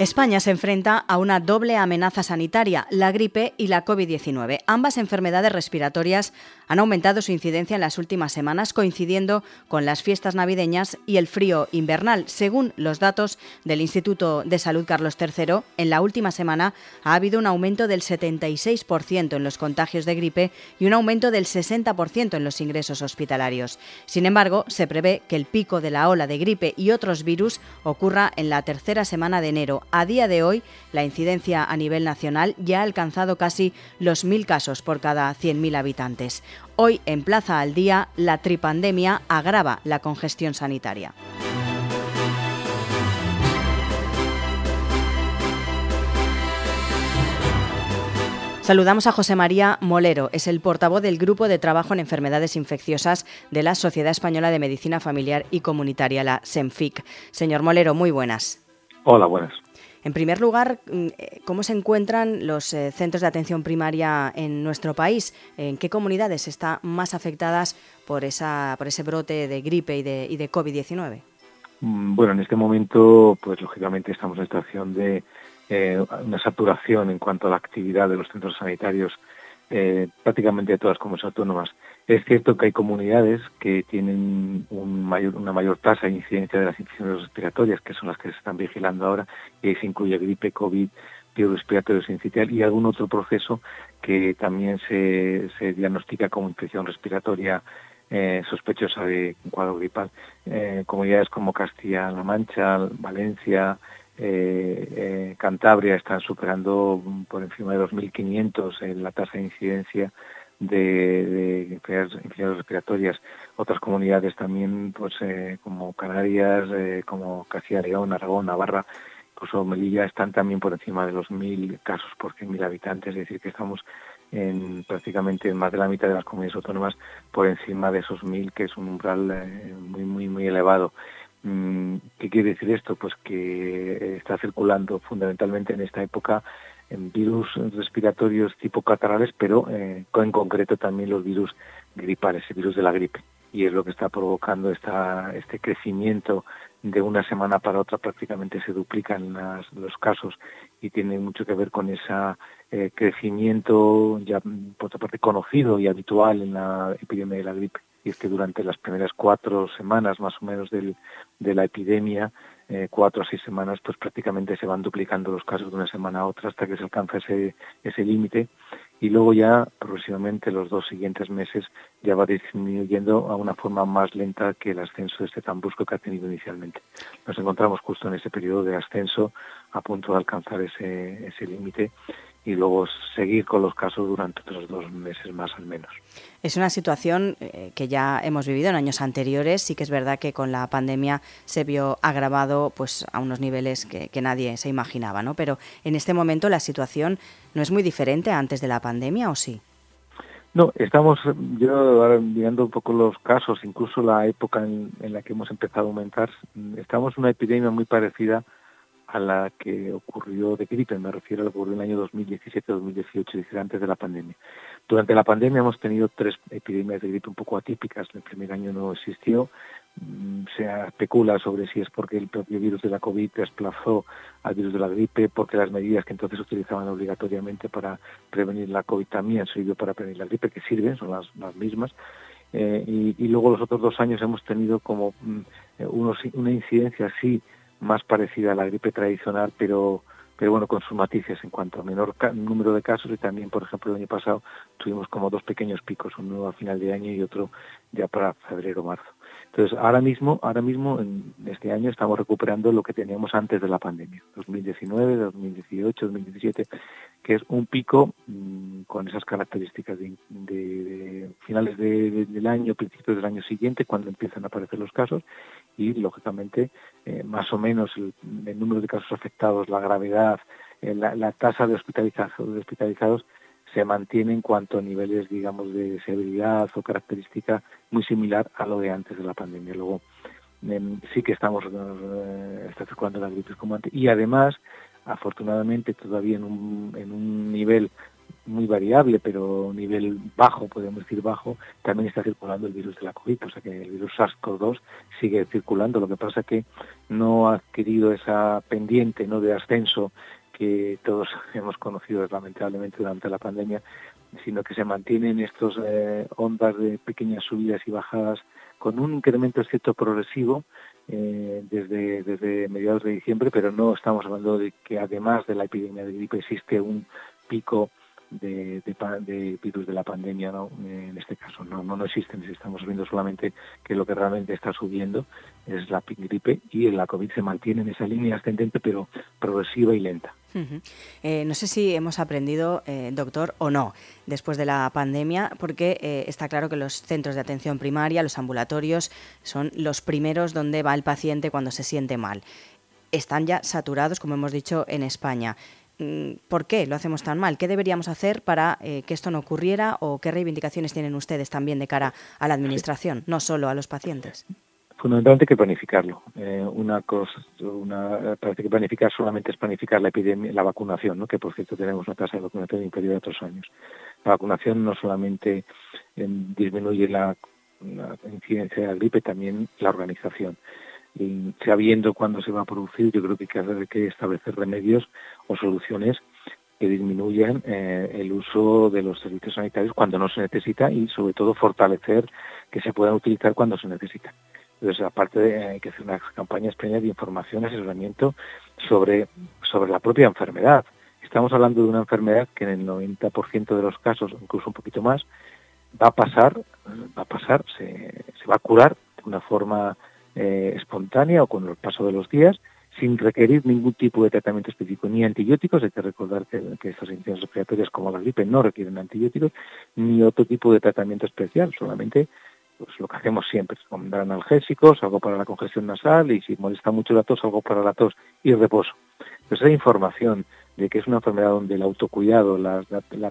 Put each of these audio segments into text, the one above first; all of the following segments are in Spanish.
España se enfrenta a una doble amenaza sanitaria, la gripe y la COVID-19. Ambas enfermedades respiratorias han aumentado su incidencia en las últimas semanas, coincidiendo con las fiestas navideñas y el frío invernal. Según los datos del Instituto de Salud Carlos III, en la última semana ha habido un aumento del 76% en los contagios de gripe y un aumento del 60% en los ingresos hospitalarios. Sin embargo, se prevé que el pico de la ola de gripe y otros virus ocurra en la tercera semana de enero a día de hoy, la incidencia a nivel nacional ya ha alcanzado casi los mil casos por cada 100.000 habitantes. Hoy, en Plaza al Día, la tripandemia agrava la congestión sanitaria. Saludamos a José María Molero, es el portavoz del Grupo de Trabajo en Enfermedades Infecciosas de la Sociedad Española de Medicina Familiar y Comunitaria, la SEMFIC. Señor Molero, muy buenas. Hola, buenas. En primer lugar, mm, eh, ¿cómo se encuentran los eh, centros de atención primaria en nuestro país? ¿En qué comunidades están más afectadas por, esa, por ese brote de gripe y de, y de COVID-19? Mm, bueno, en este momento, pues lógicamente estamos en situación de eh, una saturación en cuanto a la actividad de los centros sanitarios prácticamente todas las comunidades autónomas. Es cierto que hay comunidades que tienen una mayor tasa de incidencia de las infecciones respiratorias, que son las que se están vigilando ahora, y ahí se incluye gripe, COVID, virus respiratorio sincitial y algún otro proceso que también se, se diagnostica como infección respiratoria eh, sospechosa de cuadro gripal. Eh, comunidades como Castilla-La Mancha, Valencia, eh, Cantabria están superando por encima de 2.500 en la tasa de incidencia de, de enfermedades respiratorias. Otras comunidades también, pues eh, como Canarias, eh, como Castilla León, Aragón, Navarra, incluso Melilla, están también por encima de los mil casos por mil habitantes, es decir, que estamos en prácticamente en más de la mitad de las comunidades autónomas por encima de esos mil, que es un umbral eh, muy, muy, muy elevado. Mm, ¿Qué quiere decir esto? Pues que está circulando fundamentalmente en esta época en virus respiratorios tipo catarales, pero eh, en concreto también los virus gripales, el virus de la gripe. Y es lo que está provocando esta, este crecimiento de una semana para otra, prácticamente se duplican los casos y tiene mucho que ver con ese eh, crecimiento ya por otra parte conocido y habitual en la epidemia de la gripe. Y es que durante las primeras cuatro semanas más o menos del, de la epidemia eh, cuatro o seis semanas, pues prácticamente se van duplicando los casos de una semana a otra hasta que se alcanza ese, ese límite y luego ya progresivamente los dos siguientes meses ya va disminuyendo a una forma más lenta que el ascenso de este tan brusco que ha tenido inicialmente. Nos encontramos justo en ese periodo de ascenso a punto de alcanzar ese, ese límite y luego seguir con los casos durante otros dos meses más al menos. Es una situación eh, que ya hemos vivido en años anteriores. Sí que es verdad que con la pandemia se vio agravado pues, a unos niveles que, nadie se imaginaba, ¿no? Pero en este momento la situación no es muy diferente antes de la pandemia, ¿o sí? No, estamos, yo ahora mirando un poco los casos, incluso la época en, en la que hemos empezado a aumentar, estamos en una epidemia muy parecida a la que ocurrió de gripe, me refiero a lo que ocurrió en el año 2017-2018, es decir, antes de la pandemia. Durante la pandemia hemos tenido tres epidemias de gripe un poco atípicas. El primer año no existió. Mm, se especula sobre si es porque el propio virus de la COVID desplazó al virus de la gripe, porque las medidas que entonces utilizaban obligatoriamente para prevenir la COVID también sirvió para prevenir la gripe, que sirven, son las, mismas. Eh, y, luego los otros dos años hemos tenido como mm, unos, una incidencia así más parecida a la gripe tradicional, pero pero bueno, con sus matices en cuanto a menor número de casos y también, por ejemplo, el año pasado tuvimos como dos pequeños picos, uno a final de año y otro ya para febrero o marzo. Entonces, ahora mismo, ahora mismo, en este año estamos recuperando lo que teníamos antes de la pandemia, 2019, 2018, 2017, que es un pico mm, con esas características de, finales del año, principios del año siguiente, cuando empiezan a aparecer los casos, y lógicamente, eh, más o menos el, número de casos afectados, la gravedad, eh, la, tasa de hospitalizados, de hospitalizados se mantiene en cuanto a niveles, digamos, de severidad o característica muy similar a lo de antes de la pandemia. Luego, em, sí que estamos eh, está circulando la gripe como antes. Y además, afortunadamente, todavía en un, en un nivel muy variable, pero nivel bajo, podemos decir bajo, también está circulando el virus de la COVID, o sea que el virus SARS-CoV-2 sigue circulando. Lo que pasa que no ha adquirido esa pendiente no de ascenso que todos hemos conocido lamentablemente durante la pandemia, sino que se mantienen estas eh, ondas de pequeñas subidas y bajadas con un incremento cierto progresivo eh, desde, desde mediados de diciembre, pero no estamos hablando de que además de la epidemia de gripe existe un pico de, virus de la pandemia, ¿no? en este caso no, no, no existen, estamos viendo solamente que lo que realmente está subiendo es la gripe y la COVID se mantiene en esa línea ascendente pero progresiva y lenta. Eh, no sé si hemos aprendido, eh, doctor, o no, después de la pandemia, porque eh, está claro que los centros de atención primaria, los ambulatorios, son los primeros donde va el paciente cuando se siente mal. Están ya saturados, como hemos dicho, en España. Mm, ¿Por qué lo hacemos tan mal? ¿Qué deberíamos hacer para que esto no ocurriera o qué reivindicaciones tienen ustedes también de cara a la Administración, no solo a los pacientes? Fundamentalmente hay que planificarlo. Eh, una cosa, una, parece que planificar solamente es planificar la epidemia, la vacunación, ¿no? que por cierto tenemos una tasa de vacunación inferior a otros años. La vacunación no solamente eh, disminuye la, incidencia de la gripe, también la organización. Y sabiendo cuándo se va a producir, yo creo que hay que establecer remedios o soluciones que disminuyan eh, el uso de los servicios sanitarios cuando no se necesita y sobre todo fortalecer que se puedan utilizar cuando se necesita. Entonces, aparte de hay que hacer unas campañas plenas de información, asesoramiento sobre, sobre la propia enfermedad. Estamos hablando de una enfermedad que en el 90% de los casos, incluso un poquito más, va a pasar, va a pasar, se, se va a curar de una forma eh, espontánea o con el paso de los días, sin requerir ningún tipo de tratamiento específico, ni antibióticos, hay que recordar que, estas infecciones respiratorias como la gripe no requieren antibióticos, ni otro tipo de tratamiento especial, solamente pues lo que hacemos siempre, dar analgésicos, algo para la congestión nasal y si molesta mucho la tos, algo para la tos y reposo. Entonces esa información de que es una enfermedad donde el autocuidado, la,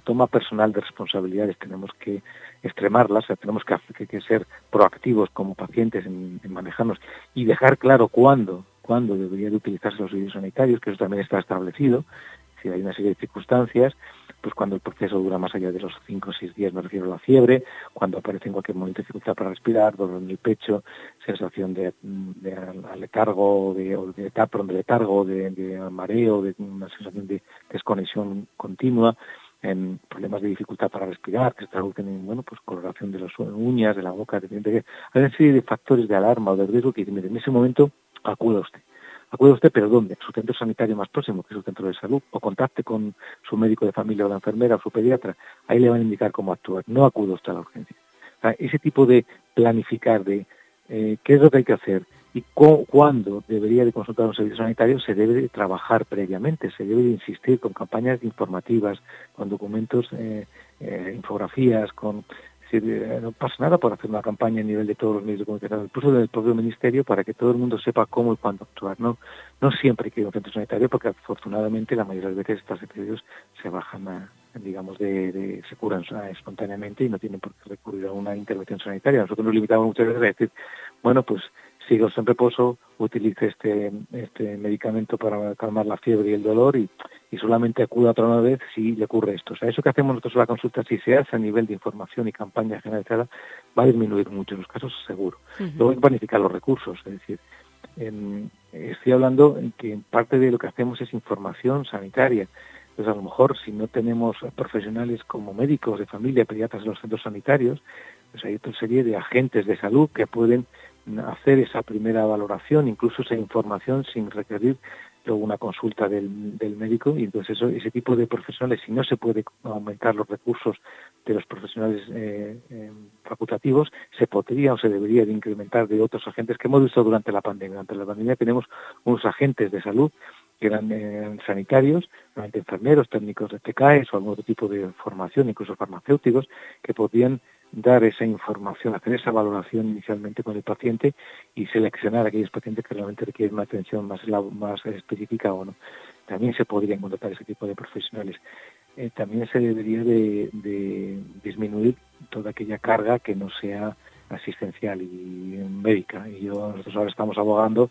toma personal de responsabilidades tenemos que extremarlas, tenemos que, que, ser proactivos como pacientes en, manejarnos y dejar claro cuándo, cuándo debería de utilizarse los servicios sanitarios, que eso también está establecido, si hay una serie de circunstancias, pues cuando el proceso dura más allá de los 5 o 6 días, me refiero a la fiebre, cuando aparece en cualquier momento dificultad para respirar, dolor en el pecho, sensación de, de letargo, de, de, de letargo, de, mareo, de una sensación de desconexión continua, en problemas de dificultad para respirar, que se traducen en bueno, pues coloración de las uñas, de la boca, de, hay una serie de factores de alarma o de riesgo que en ese momento acuda usted. Acude usted, pero ¿dónde? Su centro sanitario más próximo, que es su centro de salud, o contacte con su médico de familia o la enfermera o su pediatra. Ahí le van a indicar cómo actuar. No acude usted a la urgencia. ese tipo de planificar de eh, qué es lo que hay que hacer y cuándo debería de consultar un servicio sanitario se debe de trabajar previamente, se debe de insistir con campañas informativas, con documentos, eh, eh, infografías, con eh, no pasa nada por hacer una campaña a nivel de todos los medios de comunicación, incluso del propio ministerio, para que todo el mundo sepa cómo y cuándo actuar. No, no siempre hay que ir un centro sanitario, porque afortunadamente la mayoría de las veces estos episodios se bajan digamos, de, se curan espontáneamente y no tienen por qué recurrir a una intervención sanitaria. Nosotros nos limitamos muchas veces a decir, bueno, pues siga en reposo, utilice este, este medicamento para calmar la fiebre y el dolor y, y solamente acuda otra una vez si le ocurre esto. O sea, eso que hacemos nosotros en la consulta, si se hace a nivel de información y campaña generalizada, va a disminuir mucho en los casos, seguro. Luego hay que planificar los recursos, es decir, estoy hablando en que parte de lo que hacemos es información sanitaria. Entonces, a lo mejor, si no tenemos profesionales como médicos de familia, pediatras en los centros sanitarios, pues hay otra serie de agentes de salud que pueden hacer esa primera valoración, incluso esa información sin requerir luego una consulta del, médico y entonces eso, ese tipo de profesionales, si no se puede aumentar los recursos de los profesionales eh, eh, facultativos, se podría o se debería de incrementar de otros agentes que hemos visto durante la pandemia. Durante la pandemia tenemos unos agentes de salud que eran eh, sanitarios, enfermeros, técnicos de TKS o algún otro tipo de formación, incluso farmacéuticos, que podían dar esa información, hacer esa valoración inicialmente con el paciente y seleccionar a aquellos pacientes que realmente requieren una atención más, más específica o no. También se podrían contratar ese tipo de profesionales. Eh, también se debería de, disminuir toda aquella carga que no sea asistencial y médica. Y yo, nosotros ahora estamos abogando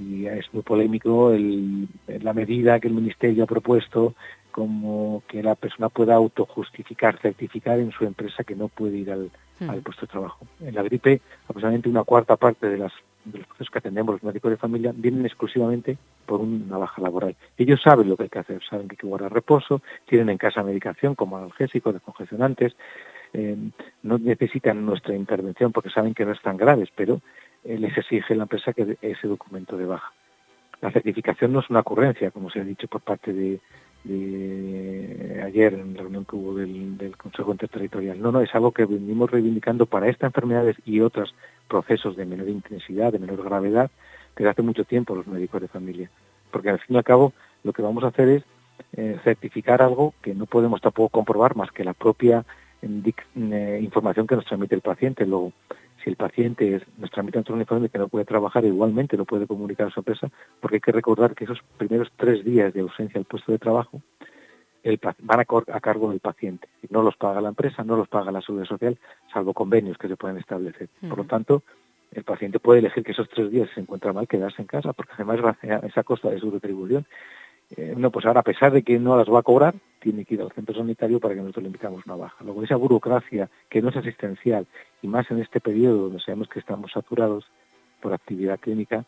y es muy polémico el, la medida que el Ministerio ha propuesto como que la persona pueda autojustificar, certificar en su empresa que no puede ir al, hmm. al puesto de trabajo. En la gripe, aproximadamente una cuarta parte de, las, de los procesos que atendemos los médicos de familia vienen exclusivamente por una baja laboral. Ellos saben lo que hay que hacer, saben que hay que guardar reposo, tienen en casa medicación como analgésicos, descongestionantes, eh, no necesitan nuestra intervención porque saben que no están graves, pero les exige la empresa que ese documento de baja. La certificación no es una ocurrencia, como se ha dicho por parte de, ayer en la reunión que hubo del, Consejo Interterritorial. No, no, es algo que venimos reivindicando para estas enfermedades y otros procesos de menor intensidad, de menor gravedad, desde hace mucho tiempo los médicos de familia. Porque al fin y al cabo lo que vamos a hacer es eh, certificar algo que no podemos tampoco comprobar más que la propia eh, información que nos transmite el paciente. Luego, si el paciente nos transmite un informe que no puede trabajar, igualmente lo puede comunicar a su empresa, porque hay que recordar que esos primeros tres días de ausencia del puesto de trabajo el, van a, cargo del paciente. No los paga la empresa, no los paga la seguridad social, salvo convenios que se pueden establecer. Por lo tanto, el paciente puede elegir que esos tres días se encuentra mal quedarse en casa, porque además esa costa de su retribución eh, no, pues ahora a pesar de que no las va a cobrar, tiene que ir al centro sanitario para que nosotros le invitamos una baja. Luego esa burocracia que no es asistencial y más en este periodo donde sabemos que estamos saturados por actividad clínica,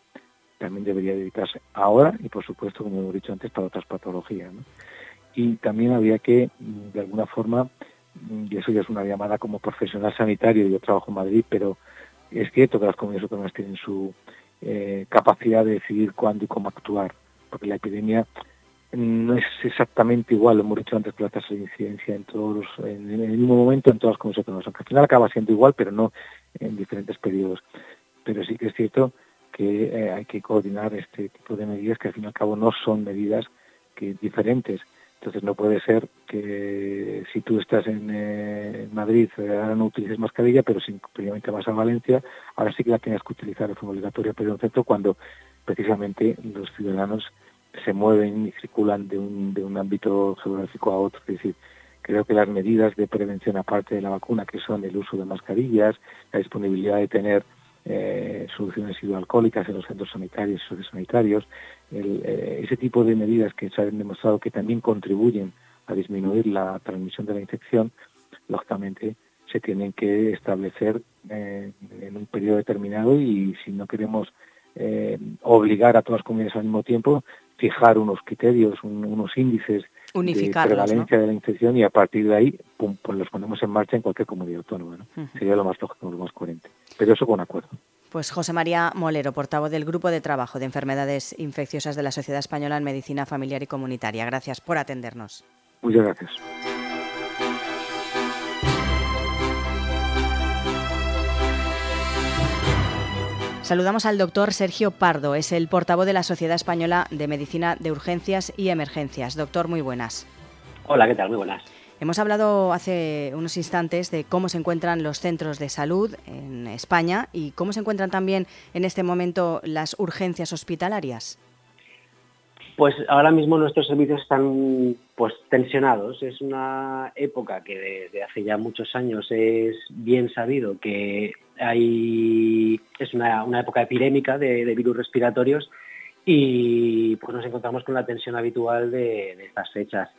también debería dedicarse ahora y por supuesto, como hemos dicho antes, para otras patologías. Y también había que, mm, de alguna forma, mm, y eso ya es una llamada como profesional sanitario, yo trabajo en Madrid, pero es cierto que las comunidades autónomas tienen su eh, capacidad de decidir cuándo y cómo actuar, porque la epidemia no es exactamente igual, lo hemos dicho antes, que la tasa de incidencia en todos en, el mismo momento en todas las comunidades autónomas, aunque al final acaba siendo igual, pero no en diferentes periodos. Pero sí que es cierto que eh, hay que coordinar este tipo de medidas que al fin y al cabo no son medidas que diferentes. Entonces no puede ser que si tú estás en, eh, Madrid eh, ahora no utilices mascarilla, pero si previamente vas a Valencia, ahora sí que la tienes que utilizar de forma obligatoria, pero en centro cuando precisamente los ciudadanos se mueven y circulan de un, de un ámbito geográfico a otro. Es decir, creo que las medidas de prevención aparte de la vacuna, que son el uso de mascarillas, la disponibilidad de tener eh, soluciones hidroalcohólicas en los centros sanitarios y sociosanitarios, el, eh, ese tipo de medidas que se han demostrado que también contribuyen a disminuir la transmisión de la infección, lógicamente se tienen que establecer eh, en un periodo determinado y si no queremos obligar a todas las comunidades al mismo tiempo, fijar unos criterios, unos índices de prevalencia de la infección y a partir de ahí pum, pues los ponemos en marcha en cualquier comunidad autónoma. Sería lo más lógico, lo más coherente. Pero eso con acuerdo. Pues José María Molero, portavoz del Grupo de Trabajo de Enfermedades Infecciosas de la Sociedad Española en Medicina Familiar y Comunitaria. Gracias por atendernos. Muchas gracias. Saludamos al doctor Sergio Pardo, es el portavoz de la Sociedad Española de Medicina de Urgencias y Emergencias. Doctor, muy buenas. Hola, ¿qué tal? Muy buenas. Hemos hablado hace unos instantes de cómo se encuentran los centros de salud en España y cómo se encuentran también en este momento las urgencias hospitalarias. Pues ahora mismo nuestros servicios están pues tensionados. Es una época que desde hace ya muchos años es bien sabido que hay es una, época epidémica de, virus respiratorios y pues nos encontramos con la tensión habitual de, estas fechas.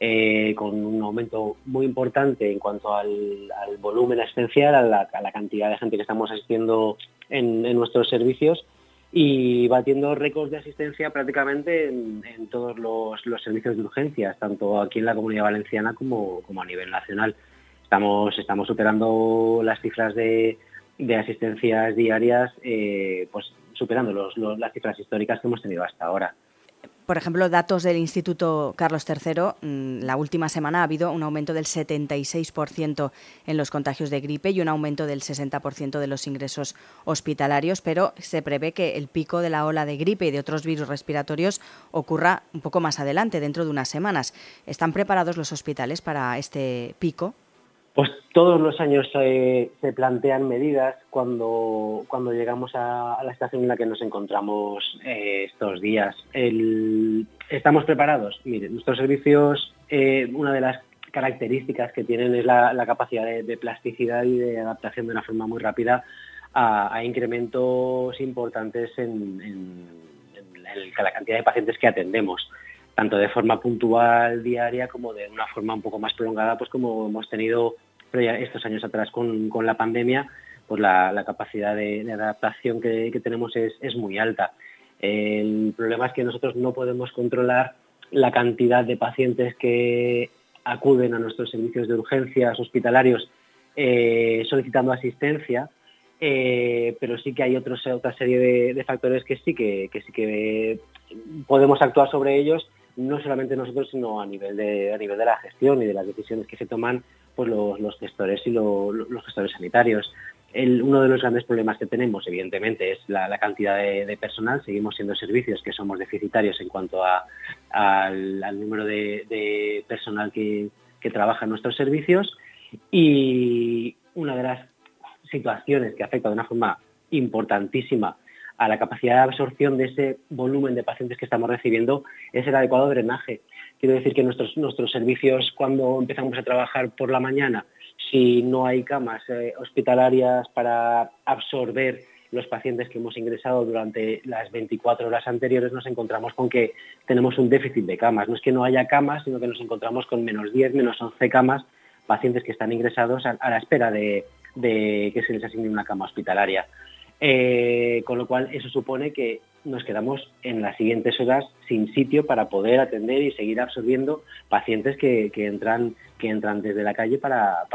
Eh, con un aumento muy importante en cuanto al, volumen asistencial, a la, cantidad de gente que estamos asistiendo en nuestros servicios y batiendo récords de asistencia prácticamente en, todos los, servicios de urgencias, tanto aquí en la Comunidad Valenciana como, a nivel nacional. Estamos, estamos superando las cifras de, asistencias diarias, eh, pues superando las cifras históricas que hemos tenido hasta ahora. Por ejemplo, datos del Instituto Carlos III, mm, la última semana ha habido un aumento del 76% en los contagios de gripe y un aumento del 60% de los ingresos hospitalarios, pero se prevé que el pico de la ola de gripe y de otros virus respiratorios ocurra un poco más adelante, dentro de unas semanas. ¿Están preparados los hospitales para este pico? Pues todos los años se plantean medidas cuando, cuando llegamos a, la estación en la que nos encontramos eh, estos días. ¿Estamos preparados? Miren, nuestros servicios, eh, una de las características que tienen es la, capacidad de, plasticidad y de adaptación de una forma muy rápida a, incrementos importantes en, la cantidad de pacientes que atendemos. tanto de forma puntual diaria como de una forma un poco más prolongada, pues como hemos tenido estos años atrás con, la pandemia, pues la, capacidad de, adaptación que, tenemos es, es, muy alta. El problema es que nosotros no podemos controlar la cantidad de pacientes que acuden a nuestros servicios de urgencias hospitalarios eh, solicitando asistencia, eh, pero sí que hay otra serie de, factores que sí que, que podemos actuar sobre ellos, no solamente nosotros, sino a nivel de, a nivel de la gestión y de las decisiones que se toman pues los, gestores y los gestores sanitarios. uno de los grandes problemas que tenemos, evidentemente, es la, cantidad de, personal. Seguimos siendo servicios que somos deficitarios en cuanto al, número de, personal que, que trabaja en nuestros servicios. Y una de las situaciones que afecta de una forma importantísima a la capacidad de absorción de ese volumen de pacientes que estamos recibiendo es el adecuado drenaje. Quiero decir que nuestros, nuestros servicios, cuando empezamos a trabajar por la mañana, si no hay camas eh, hospitalarias para absorber los pacientes que hemos ingresado durante las 24 horas anteriores, nos encontramos con que tenemos un déficit de camas. No es que no haya camas, sino que nos encontramos con menos 10, menos 11 camas pacientes que están ingresados a, la espera de, que se les asigne una cama hospitalaria. Eh, con lo cual, eso supone que nos quedamos en las siguientes horas sin sitio para poder atender y seguir absorbiendo pacientes que, entran, que entran desde la calle para,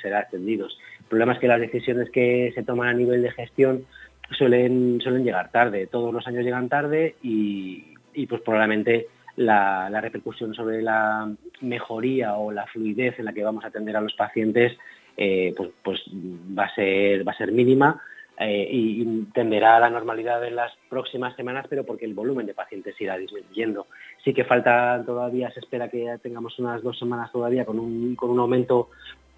ser atendidos. El problema es que las decisiones que se toman a nivel de gestión suelen, suelen llegar tarde. Todos los años llegan tarde y, y pues probablemente la, repercusión sobre la mejoría o la fluidez en la que vamos a atender a los pacientes eh, pues, pues, va, a ser, va a ser mínima eh, y, tenderá a la normalidad en las próximas semanas, pero porque el volumen de pacientes irá disminuyendo. Sí que falta todavía, se espera que tengamos unas dos semanas todavía con un, con un aumento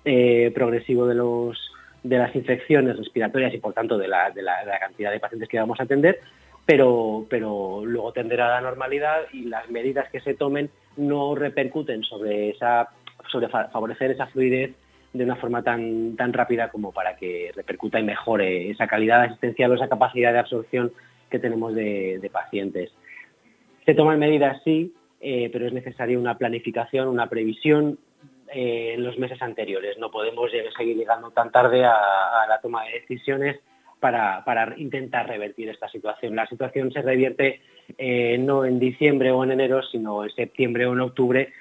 eh, progresivo de los de las infecciones respiratorias y por tanto de la, de la cantidad de pacientes que vamos a atender, pero, pero luego tenderá a la normalidad y las medidas que se tomen no repercuten sobre esa sobre favorecer esa fluidez de una forma tan, tan rápida como para que repercuta y mejore esa calidad asistencial o esa capacidad de absorción que tenemos de, pacientes. Se toman medidas, sí, eh, pero es necesaria una planificación, una previsión eh, en los meses anteriores. No podemos seguir llegando tan tarde a la toma de decisiones para, intentar revertir esta situación. La situación se revierte eh, no en diciembre o en enero, sino en septiembre o en octubre,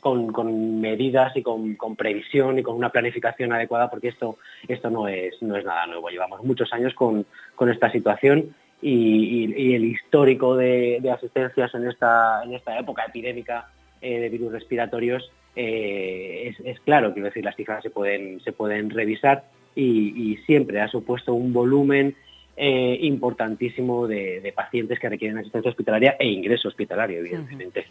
con, medidas y con, previsión y con una planificación adecuada, porque esto, esto no, es, no es nada nuevo. Llevamos muchos años con, esta situación y, el histórico de, asistencias en esta, en esta época epidémica eh, de virus respiratorios eh, es, es, claro, quiero decir, las cifras se pueden, se pueden revisar y, siempre ha supuesto un volumen eh, importantísimo de, pacientes que requieren asistencia hospitalaria e ingreso hospitalario, evidentemente.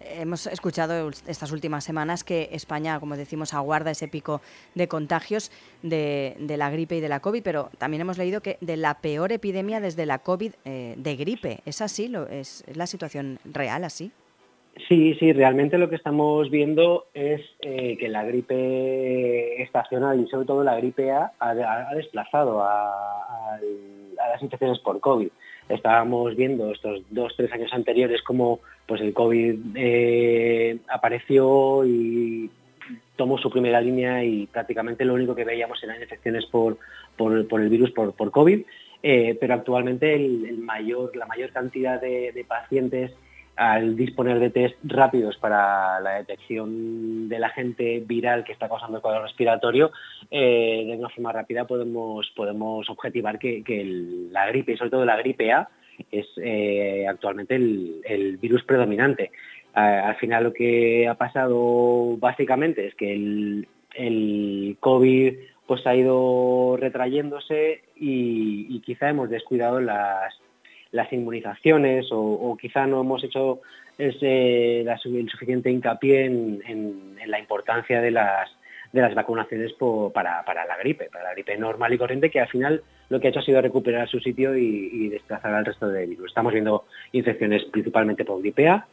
Hemos escuchado estas últimas semanas que España, como decimos, aguarda ese pico de contagios de, la gripe y de la COVID, pero también hemos leído que de la peor epidemia desde la COVID eh, de gripe. ¿Es así? ¿Es, ¿Es la situación real así? Sí, sí, realmente lo que estamos viendo es eh, que la gripe estacional y sobre todo la gripe A ha, desplazado a, las infecciones por COVID. Estábamos viendo estos dos, tres años anteriores cómo pues el COVID eh, apareció y tomó su primera línea y prácticamente lo único que veíamos eran infecciones por, el virus por, COVID, eh, pero actualmente el, mayor, la mayor cantidad de pacientes al disponer de test rápidos para la detección del agente viral que está causando el cuadro respiratorio, eh, de una forma rápida podemos, podemos objetivar que, la gripe, y sobre todo la gripe A, es eh, actualmente el, virus predominante. al final lo que ha pasado básicamente es que el, el COVID pues ha ido retrayéndose y quizá hemos descuidado las las inmunizaciones o, quizá no hemos hecho el suficiente hincapié en, la importancia de las, de las vacunaciones para, la gripe, para la gripe normal y corriente, que al final lo que ha hecho ha sido recuperar su sitio y, desplazar al resto de virus. Estamos viendo infecciones principalmente por gripe A,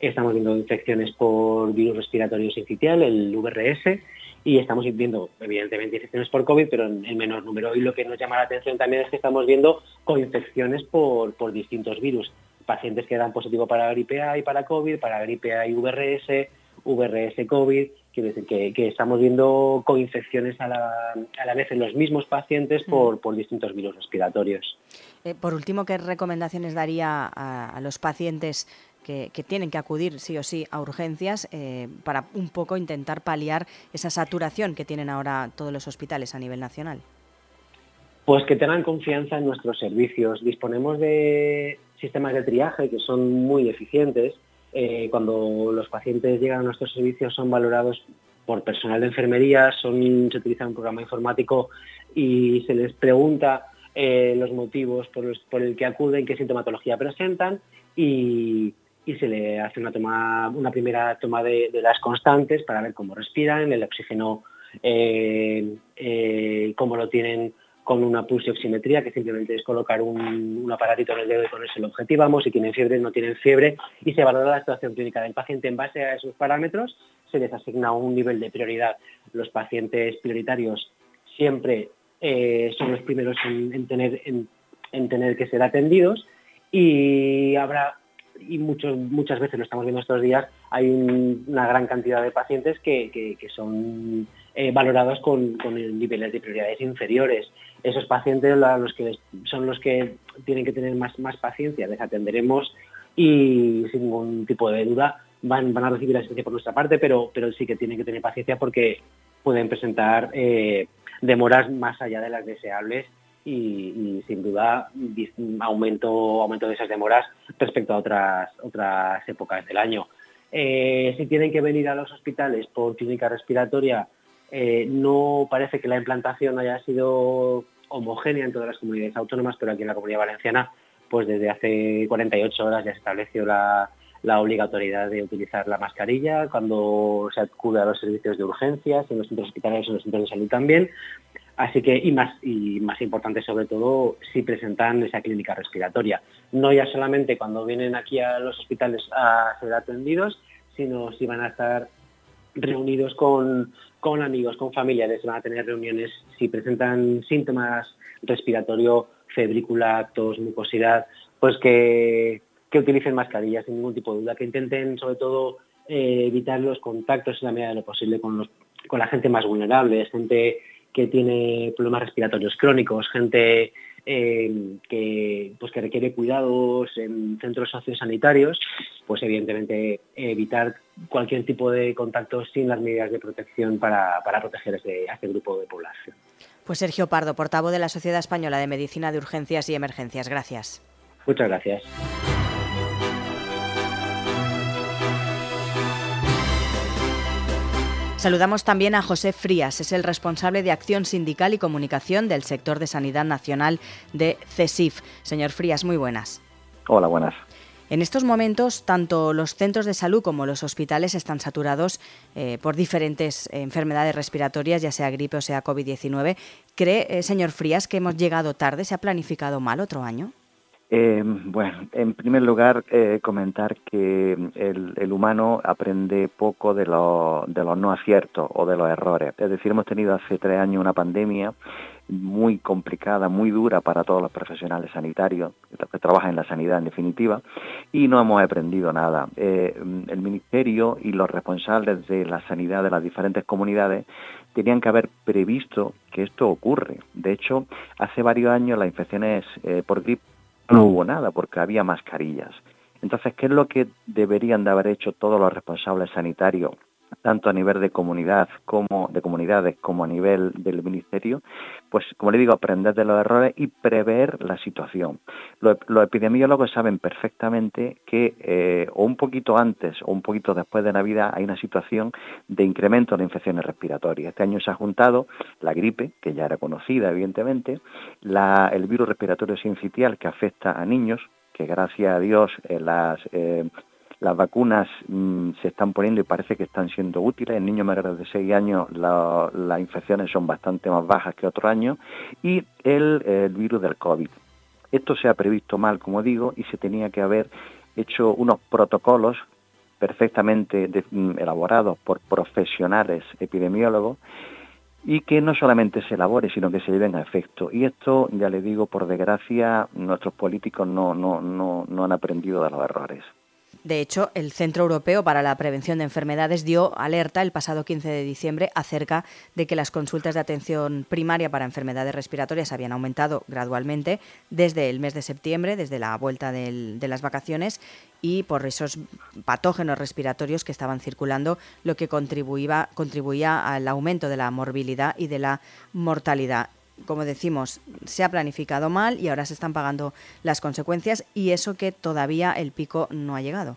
estamos viendo infecciones por virus respiratorio sincitial, el VRS, y estamos viendo, evidentemente, infecciones por COVID, pero en, menor número. Y lo que nos llama la atención también es que estamos viendo coinfecciones por, por distintos virus. pacientes que dan positivo para gripe A y para COVID, para gripe A y VRS, VRS COVID, quiere decir que, estamos viendo coinfecciones a la, a la, vez en los mismos pacientes mm. por, por distintos virus respiratorios. Eh, por último, ¿qué recomendaciones daría a, los pacientes que, tienen que acudir sí o sí a urgencias eh, para un poco intentar paliar esa saturación que tienen ahora todos los hospitales a nivel nacional? Pues que tengan confianza en nuestros servicios. Disponemos de sistemas de triaje que son muy eficientes. Eh, cuando los pacientes llegan a nuestros servicios son valorados por personal de enfermería, se utiliza un programa informático y se les pregunta eh, los motivos por el que acuden, qué sintomatología presentan y, se le hace una, toma, una primera toma de, las constantes para ver cómo respiran, el oxígeno, eh, cómo lo tienen con una pulsioximetría, que simplemente es colocar un, aparatito en el dedo y ponerse el objetivo. Si tienen fiebre, no tienen fiebre, y se valora la situación clínica del paciente. En base a esos parámetros, se les asigna un nivel de prioridad. Los pacientes prioritarios siempre eh, son los primeros en, tener, en, tener que ser atendidos y habrá y muchos, muchas veces lo estamos viendo estos días, hay una gran cantidad de pacientes que, son eh, valorados con, con, niveles de prioridades inferiores. Esos pacientes los que son los que tienen que tener más, más paciencia, les atenderemos y sin ningún tipo de duda van, van a recibir asistencia por nuestra parte, pero, pero sí que tienen que tener paciencia porque pueden presentar eh, demoras más allá de las deseables y, sin duda aumento, aumento de esas demoras respecto a otras, otras épocas del año. Eh, si tienen que venir a los hospitales por clínica respiratoria, eh, no parece que la implantación haya sido homogénea en todas las comunidades autónomas, pero aquí en la Comunidad Valenciana, pues desde hace 48 horas ya se estableció la, obligatoriedad de utilizar la mascarilla cuando se acude a los servicios de urgencias, en los centros hospitalarios en los centros de salud también. Así que, y más, y más importante sobre todo, si presentan esa clínica respiratoria. No ya solamente cuando vienen aquí a los hospitales a ser atendidos, sino si van a estar reunidos con, amigos, con familiares, van a tener reuniones si presentan síntomas respiratorio, febrícula, tos, mucosidad, pues que, utilicen mascarillas sin ningún tipo de duda, que intenten sobre todo eh, evitar los contactos en la medida de lo posible con, los, con la gente más vulnerable, gente que tiene problemas respiratorios crónicos, gente eh, que, pues que requiere cuidados en centros sociosanitarios, pues evidentemente evitar cualquier tipo de contacto sin las medidas de protección para, proteger a este grupo de población. Pues Sergio Pardo, portavoz de la Sociedad Española de Medicina de Urgencias y Emergencias. Gracias. Muchas gracias. Saludamos también a José Frías, es el responsable de Acción Sindical y Comunicación del sector de Sanidad Nacional de CESIF. Señor Frías, muy buenas. Hola, buenas. En estos momentos, tanto los centros de salud como los hospitales están saturados eh, por diferentes enfermedades respiratorias, ya sea gripe o sea COVID-19. ¿Cree, eh, señor Frías, que hemos llegado tarde? ¿Se ha planificado mal otro año? Eh, bueno, en primer lugar, eh, comentar que el, humano aprende poco de, de los no aciertos o de los errores. Es decir, hemos tenido hace tres años una pandemia muy complicada, muy dura para todos los profesionales sanitarios que trabajan en la sanidad en definitiva, y no hemos aprendido nada. Eh, el Ministerio y los responsables de la sanidad de las diferentes comunidades tenían que haber previsto que esto ocurre. De hecho, hace varios años las infecciones por gripe no hubo nada porque había mascarillas. Entonces, ¿qué es lo que deberían de haber hecho todos los responsables sanitarios, tanto a nivel de comunidad como de comunidades como a nivel del ministerio? Pues, como le digo, aprender de los errores y prever la situación. Los, epidemiólogos saben perfectamente que eh, o un poquito antes o un poquito después de Navidad hay una situación de incremento de infecciones respiratorias. Este año se ha juntado la gripe, que ya era conocida, evidentemente, el virus respiratorio sincitial que afecta a niños, que gracias a Dios eh, las, eh, las vacunas mm, se están poniendo y parece que están siendo útiles. En niños mayores de 6 años las infecciones son bastante más bajas que otros años. Y el, virus del COVID. Esto se ha previsto mal, como digo, y se tenía que haber hecho unos protocolos perfectamente mm, elaborados por profesionales epidemiólogos y que no solamente se elabore, sino que se lleven a efecto. Y esto, ya le digo, por desgracia, nuestros políticos no, no, no, no han aprendido de los errores. De hecho, el Centro Europeo para la Prevención de Enfermedades dio alerta el pasado 15 de diciembre acerca de que las consultas de atención primaria para enfermedades respiratorias habían aumentado gradualmente desde el mes de septiembre, desde la vuelta de las vacaciones, y por esos patógenos respiratorios que estaban circulando, lo que contribuía, contribuía al aumento de la morbilidad y de la mortalidad como decimos, se ha planificado mal y ahora se están pagando las consecuencias y eso que todavía el pico no ha llegado.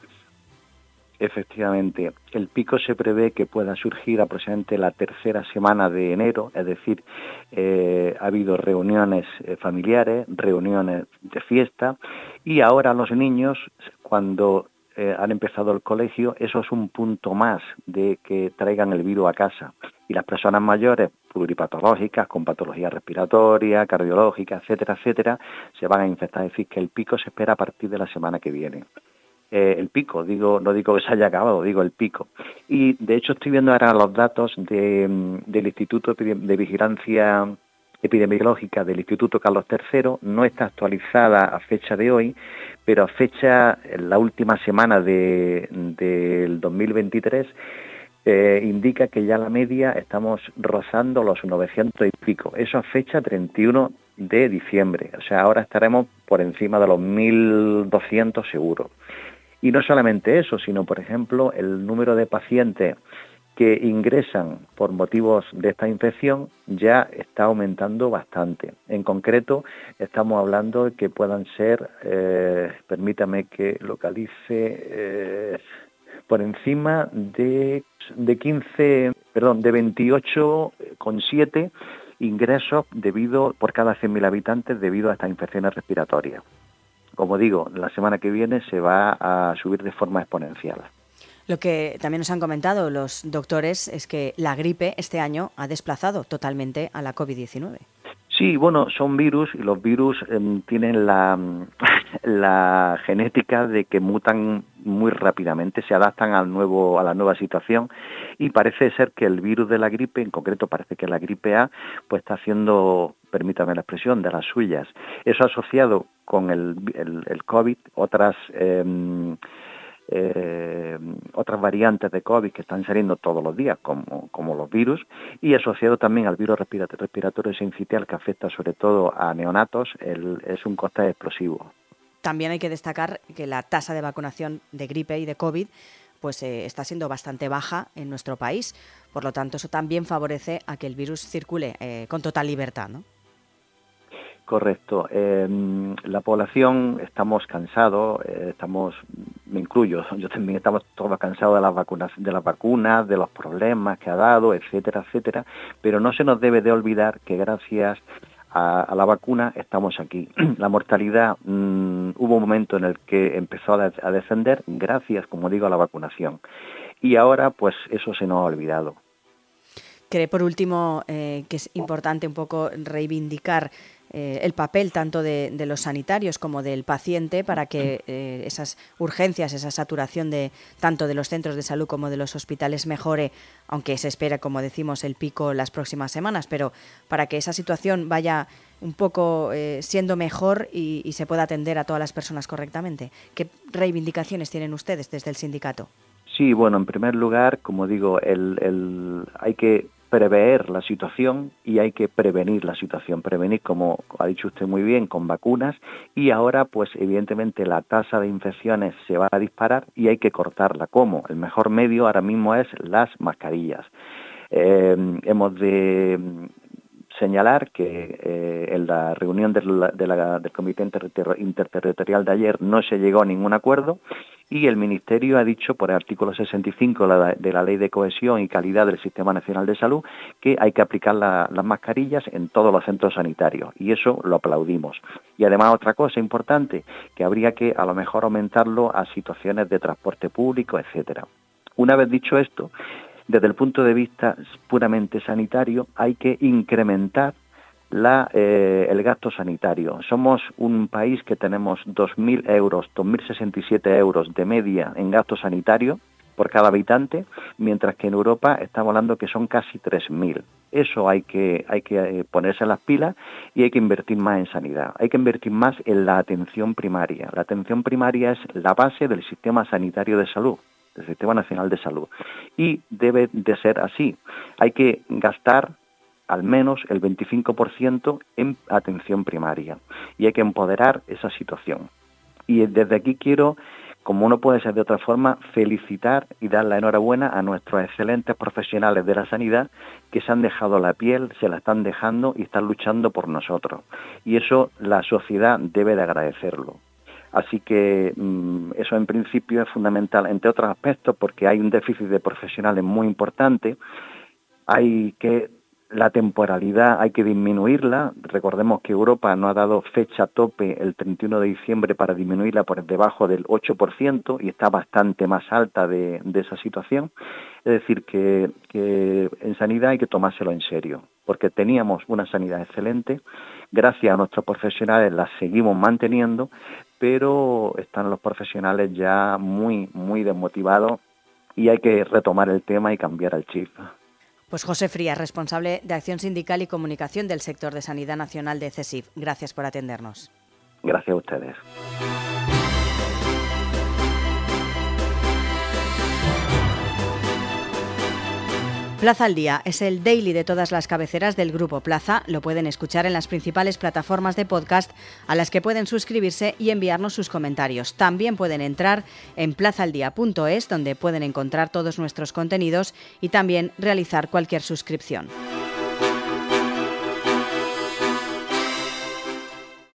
Efectivamente, el pico se prevé que pueda surgir aproximadamente la tercera semana de enero, es decir, eh, ha habido reuniones eh, familiares, reuniones de fiesta y ahora los niños, cuando eh, han empezado el colegio, eso es un punto más de que traigan el virus a casa. Y las personas mayores, pluripatológicas, con patología respiratoria, cardiológica, etcétera, etcétera, se van a infectar. Es decir, que el pico se espera a partir de la semana que viene. Eh, el pico, digo, no digo que se haya acabado, digo el pico. Y de hecho estoy viendo ahora los datos mm, del Instituto de Vigilancia epidemiológica del Instituto Carlos III no está actualizada a fecha de hoy, pero a fecha, la última semana de, del 2023, eh, indica que ya la media estamos rozando los 900 y pico. Eso a fecha 31 de diciembre. O sea, ahora estaremos por encima de los 1.200 seguros. Y no solamente eso, sino, por ejemplo, el número de pacientes que ingresan por motivos de esta infección ya está aumentando bastante. En concreto, estamos hablando de que puedan ser, eh, permítame que localice, eh, por encima de, de 15, perdón, de 28,7 ingresos debido por cada 100.000 habitantes debido a estas infecciones respiratorias. Como digo, la semana que viene se va a subir de forma exponencial. Lo que también nos han comentado los doctores es que la gripe este año ha desplazado totalmente a la COVID-19. Sí, bueno, son virus y los virus em, tienen la, genética de que mutan muy rápidamente, se adaptan al nuevo, a la nueva situación y parece ser que el virus de la gripe, en concreto parece que la gripe A, pues está haciendo, permítame la expresión, de las suyas. Eso asociado con el, el, COVID, otras... Eh, eh, otras variantes de COVID que están saliendo todos los días, como, como los virus, y asociado también al virus respiratorio sincitial que afecta sobre todo a neonatos, es un coste explosivo. También hay que destacar que la tasa de vacunación de gripe y de COVID pues eh, está siendo bastante baja en nuestro país. Por lo tanto, eso también favorece a que el virus circule eh, con total libertad, ¿no? Correcto. Em, la población estamos cansados, eh, estamos, me incluyo, yo también estamos todos cansados de las vacunas, de las vacunas, de los problemas que ha dado, etcétera, etcétera. Pero no se nos debe de olvidar que gracias a, la vacuna estamos aquí. La mortalidad mm, hubo un momento en el que empezó a, descender gracias, como digo, a la vacunación. Y ahora, pues eso se nos ha olvidado. Cree por último eh, que es importante un poco reivindicar eh, el papel tanto de, los sanitarios como del paciente para que eh, esas urgencias, esa saturación de tanto de los centros de salud como de los hospitales mejore, aunque se espera, como decimos, el pico las próximas semanas, pero para que esa situación vaya un poco siendo mejor y, se pueda atender a todas las personas correctamente. ¿Qué reivindicaciones tienen ustedes desde el sindicato? Sí, bueno, en primer lugar, como digo, el, hay que prever la situación y hay que prevenir la situación. Prevenir, como ha dicho usted muy bien, con vacunas y ahora, pues evidentemente la tasa de infecciones se va a disparar y hay que cortarla. ¿Cómo? El mejor medio ahora mismo es las mascarillas. Eh, hemos de señalar que eh, en la reunión del Comité Interterritorial de ayer no se llegó a ningún acuerdo y el Ministerio ha dicho por el artículo 65 de la Ley de Cohesión y Calidad del Sistema Nacional de Salud que hay que aplicar las mascarillas en todos los centros sanitarios y eso lo aplaudimos. Y además otra cosa importante, que habría que a lo mejor aumentarlo a situaciones de transporte público, etcétera. Una vez dicho esto, desde el punto de vista puramente sanitario, hay que incrementar la, eh, el gasto sanitario. Somos un país que tenemos 2.000 euros, 2.067 euros de media en gasto sanitario por cada habitante, mientras que en Europa estamos hablando que son casi 3.000. Eso hay que, hay que eh, ponerse las pilas y hay que invertir más en sanidad. Hay que invertir más en la atención primaria. La atención primaria es la base del sistema sanitario de salud del Sistema Nacional de Salud. Y debe de ser así. Hay que gastar al menos el 25% en atención primaria y hay que empoderar esa situación. Y desde aquí quiero como no puede ser de otra forma, felicitar y dar la enhorabuena a nuestros excelentes profesionales de la sanidad que se han dejado la piel, se la están dejando y están luchando por nosotros. Y eso la sociedad debe de agradecerlo. Así que mm, eso en principio es fundamental, entre otros aspectos, porque hay un déficit de profesionales muy importante. Hay que la temporalidad hay que disminuirla. Recordemos que Europa no ha dado fecha tope el 31 de diciembre para disminuirla por debajo del 8% y está bastante más alta de, esa situación. Es decir, que, en sanidad hay que tomárselo en serio, porque teníamos una sanidad excelente, gracias a nuestros profesionales la seguimos manteniendo, pero están los profesionales ya muy, muy desmotivados y hay que retomar el tema y cambiar el chip. Pues José Frías, responsable de Acción Sindical y Comunicación del sector de Sanidad Nacional de CESIF. Gracias por atendernos. Gracias a ustedes. Plaza al Día es el daily de todas las cabeceras del Grupo Plaza. Lo pueden escuchar en las principales plataformas de podcast a las que pueden suscribirse y enviarnos sus comentarios. También pueden entrar en plazaldía.es donde pueden encontrar todos nuestros contenidos y también realizar cualquier suscripción.